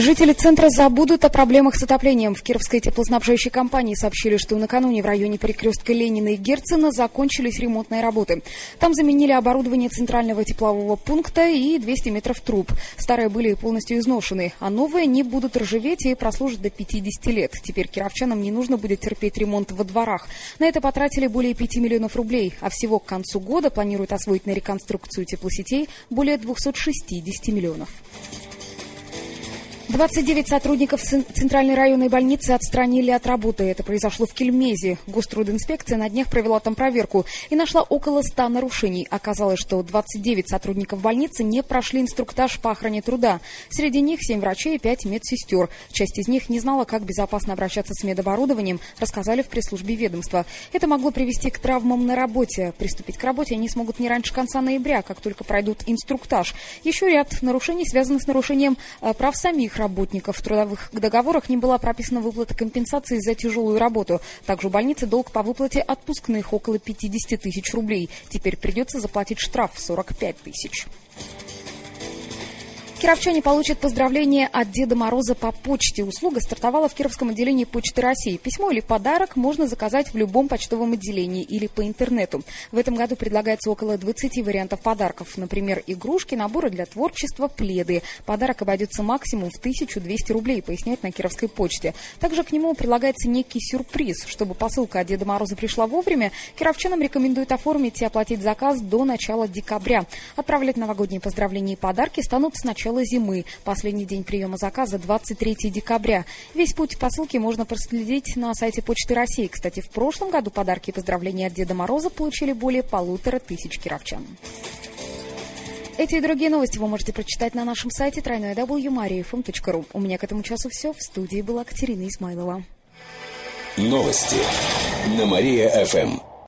Жители центра забудут о проблемах с отоплением. В Кировской теплоснабжающей компании сообщили, что накануне в районе перекрестка Ленина и Герцена закончились ремонтные работы. Там заменили оборудование центрального теплового пункта и 200 метров труб. Старые были полностью изношены, а новые не будут ржаветь и прослужат до 50 лет. Теперь кировчанам не нужно будет терпеть ремонт во дворах. На это потратили более 5 миллионов рублей, а всего к концу года планируют освоить на реконструкцию теплосетей более 260 миллионов. 29 сотрудников Центральной районной больницы отстранили от работы. Это произошло в Кельмезе. Гострудинспекция на днях провела там проверку и нашла около 100 нарушений. Оказалось, что 29 сотрудников больницы не прошли инструктаж по охране труда. Среди них 7 врачей и 5 медсестер. Часть из них не знала, как безопасно обращаться с медоборудованием, рассказали в пресс-службе ведомства. Это могло привести к травмам на работе. Приступить к работе они смогут не раньше конца ноября, как только пройдут инструктаж. Еще ряд нарушений связанных с нарушением э, прав самих работников. В трудовых договорах не была прописана выплата компенсации за тяжелую работу. Также у больницы долг по выплате отпускных около 50 тысяч рублей. Теперь придется заплатить штраф в 45 тысяч. Кировчане получат поздравления от Деда Мороза по почте. Услуга стартовала в Кировском отделении Почты России. Письмо или подарок можно заказать в любом почтовом отделении или по интернету. В этом году предлагается около 20 вариантов подарков. Например, игрушки, наборы для творчества, пледы. Подарок обойдется максимум в 1200 рублей, поясняет на Кировской почте. Также к нему прилагается некий сюрприз. Чтобы посылка от Деда Мороза пришла вовремя, кировчанам рекомендуют оформить и оплатить заказ до начала декабря. Отправлять новогодние поздравления и подарки станут сначала начала зимы. Последний день приема заказа 23 декабря. Весь путь посылки можно проследить на сайте Почты России. Кстати, в прошлом году подарки и поздравления от Деда Мороза получили более полутора тысяч кировчан. Эти и другие новости вы можете прочитать на нашем сайте www.mariafm.ru. У меня к этому часу все. В студии была Катерина Измайлова. Новости на Мария-ФМ.